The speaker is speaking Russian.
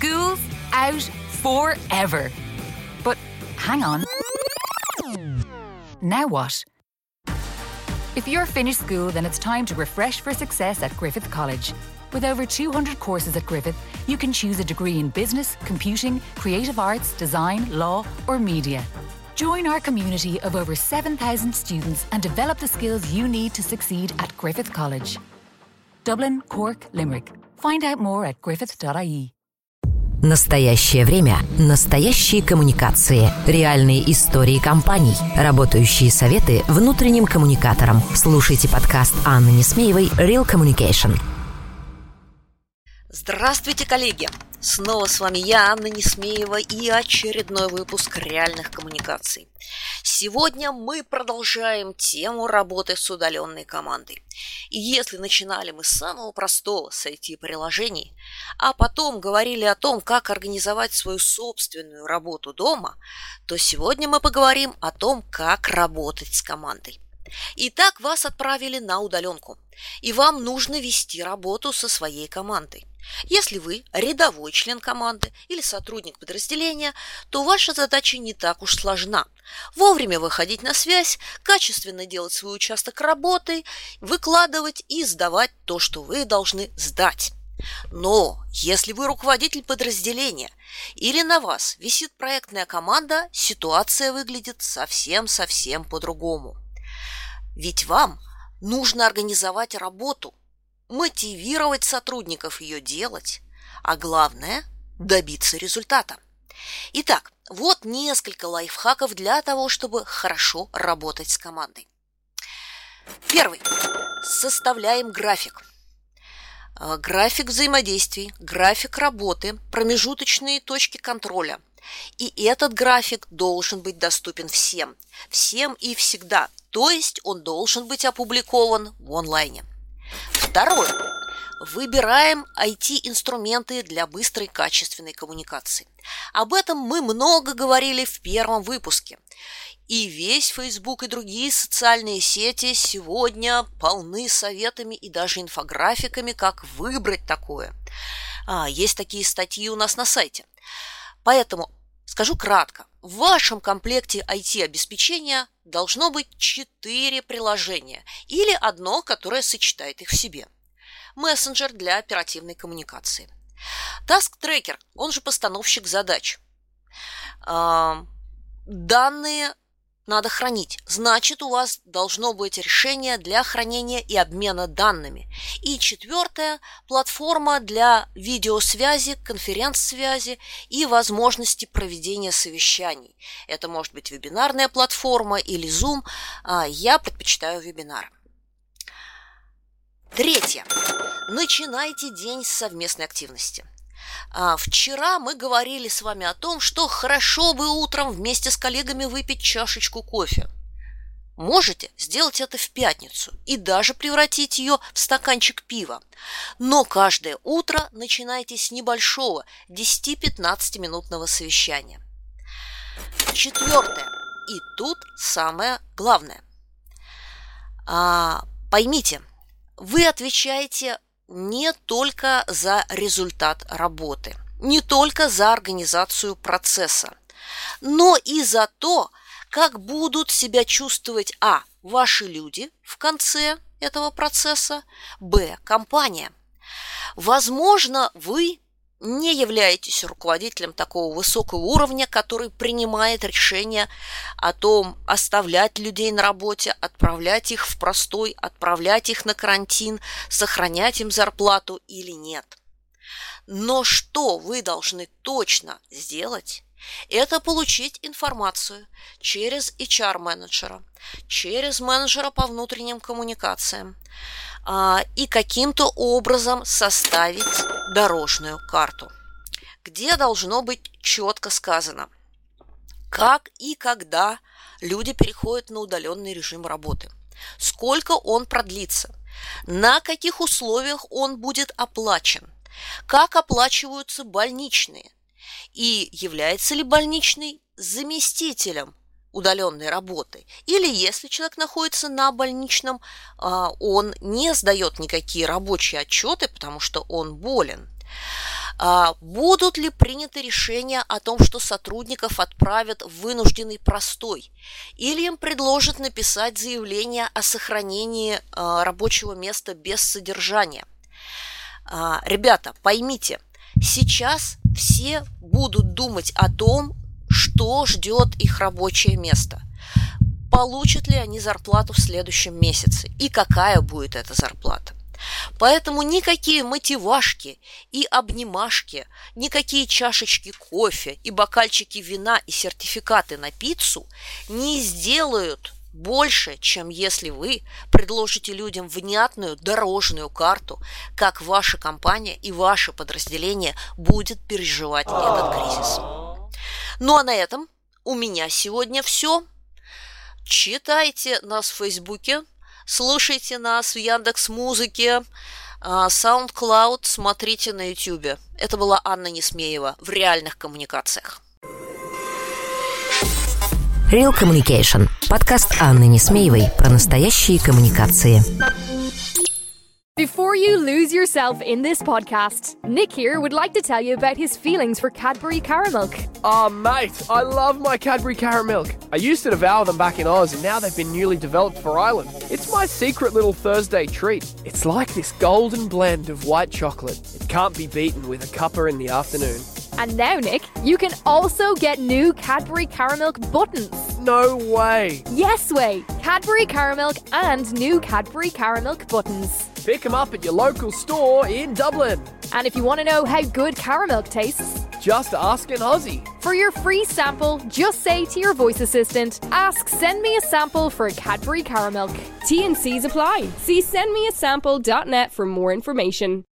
School's out forever. But hang on. Now what? If you're finished school, then it's time to refresh for success at Griffith College. With over 200 courses at Griffith, you can choose a degree in business, computing, creative arts, design, law, or media. Join our community of over 7,000 students and develop the skills you need to succeed at Griffith College. Dublin, Cork, Limerick. Find out more at griffith.ie. Настоящее время. Настоящие коммуникации. Реальные истории компаний. Работающие советы внутренним коммуникаторам. Слушайте подкаст Анны Несмеевой «Real Communication». Здравствуйте, коллеги! Снова с вами я, Анна Несмеева, и очередной выпуск реальных коммуникаций. Сегодня мы продолжаем тему работы с удаленной командой. И если начинали мы с самого простого с IT-приложений, а потом говорили о том, как организовать свою собственную работу дома, то сегодня мы поговорим о том, как работать с командой. Итак, вас отправили на удаленку, и вам нужно вести работу со своей командой. Если вы рядовой член команды или сотрудник подразделения, то ваша задача не так уж сложна. Вовремя выходить на связь, качественно делать свой участок работы, выкладывать и сдавать то, что вы должны сдать. Но если вы руководитель подразделения или на вас висит проектная команда, ситуация выглядит совсем-совсем по-другому. Ведь вам нужно организовать работу, мотивировать сотрудников ее делать, а главное – добиться результата. Итак, вот несколько лайфхаков для того, чтобы хорошо работать с командой. Первый. Составляем график. А, график взаимодействий, график работы, промежуточные точки контроля. И этот график должен быть доступен всем. Всем и всегда. То есть он должен быть опубликован в онлайне. Второе. Выбираем IT-инструменты для быстрой качественной коммуникации. Об этом мы много говорили в первом выпуске. И весь Facebook и другие социальные сети сегодня полны советами и даже инфографиками, как выбрать такое. А, есть такие статьи у нас на сайте. Поэтому скажу кратко. В вашем комплекте IT-обеспечения должно быть четыре приложения или одно, которое сочетает их в себе. Мессенджер для оперативной коммуникации. Task Tracker, он же постановщик задач. Данные надо хранить. Значит, у вас должно быть решение для хранения и обмена данными. И четвертое – платформа для видеосвязи, конференц-связи и возможности проведения совещаний. Это может быть вебинарная платформа или Zoom. А я предпочитаю вебинар. Третье. Начинайте день с совместной активности. А, вчера мы говорили с вами о том, что хорошо бы утром вместе с коллегами выпить чашечку кофе. Можете сделать это в пятницу и даже превратить ее в стаканчик пива. Но каждое утро начинайте с небольшого 10-15 минутного совещания. Четвертое. И тут самое главное. А, поймите, вы отвечаете не только за результат работы, не только за организацию процесса, но и за то, как будут себя чувствовать а. ваши люди в конце этого процесса, б. компания. Возможно, вы не являетесь руководителем такого высокого уровня, который принимает решение о том, оставлять людей на работе, отправлять их в простой, отправлять их на карантин, сохранять им зарплату или нет. Но что вы должны точно сделать, это получить информацию через HR-менеджера, через менеджера по внутренним коммуникациям, а, и каким-то образом составить дорожную карту, где должно быть четко сказано, как и когда люди переходят на удаленный режим работы, сколько он продлится, на каких условиях он будет оплачен, как оплачиваются больничные и является ли больничный заместителем удаленной работы. Или если человек находится на больничном, а, он не сдает никакие рабочие отчеты, потому что он болен. А, будут ли приняты решения о том, что сотрудников отправят в вынужденный простой? Или им предложат написать заявление о сохранении а, рабочего места без содержания? Ребята, поймите, сейчас все будут думать о том, что ждет их рабочее место. Получат ли они зарплату в следующем месяце и какая будет эта зарплата. Поэтому никакие мотивашки и обнимашки, никакие чашечки кофе и бокальчики вина и сертификаты на пиццу не сделают больше, чем если вы предложите людям внятную дорожную карту, как ваша компания и ваше подразделение будет переживать этот кризис. Ну а на этом у меня сегодня все. Читайте нас в Фейсбуке, Слушайте нас в Яндекс Музыке, а, SoundCloud, смотрите на YouTube. Это была Анна Несмеева в реальных коммуникациях. Real Communication. Подкаст Анны Несмеевой про настоящие коммуникации. Before you lose yourself in this podcast, Nick here would like to tell you about his feelings for Cadbury Caramilk. Oh, mate, I love my Cadbury Caramilk. I used to devour them back in Oz, and now they've been newly developed for Ireland. It's my secret little Thursday treat. It's like this golden blend of white chocolate. It can't be beaten with a cuppa in the afternoon. And now, Nick, you can also get new Cadbury Caramilk buttons. No way. Yes way! Cadbury Caramilk and new Cadbury Caramilk buttons. Pick them up at your local store in Dublin. And if you want to know how good Caramilk tastes, Just ask an Aussie. for your free sample, just say to your voice assistant, ask send me a sample for a Cadbury Caramilk. T and C's apply. See sendmeasample.net for more information.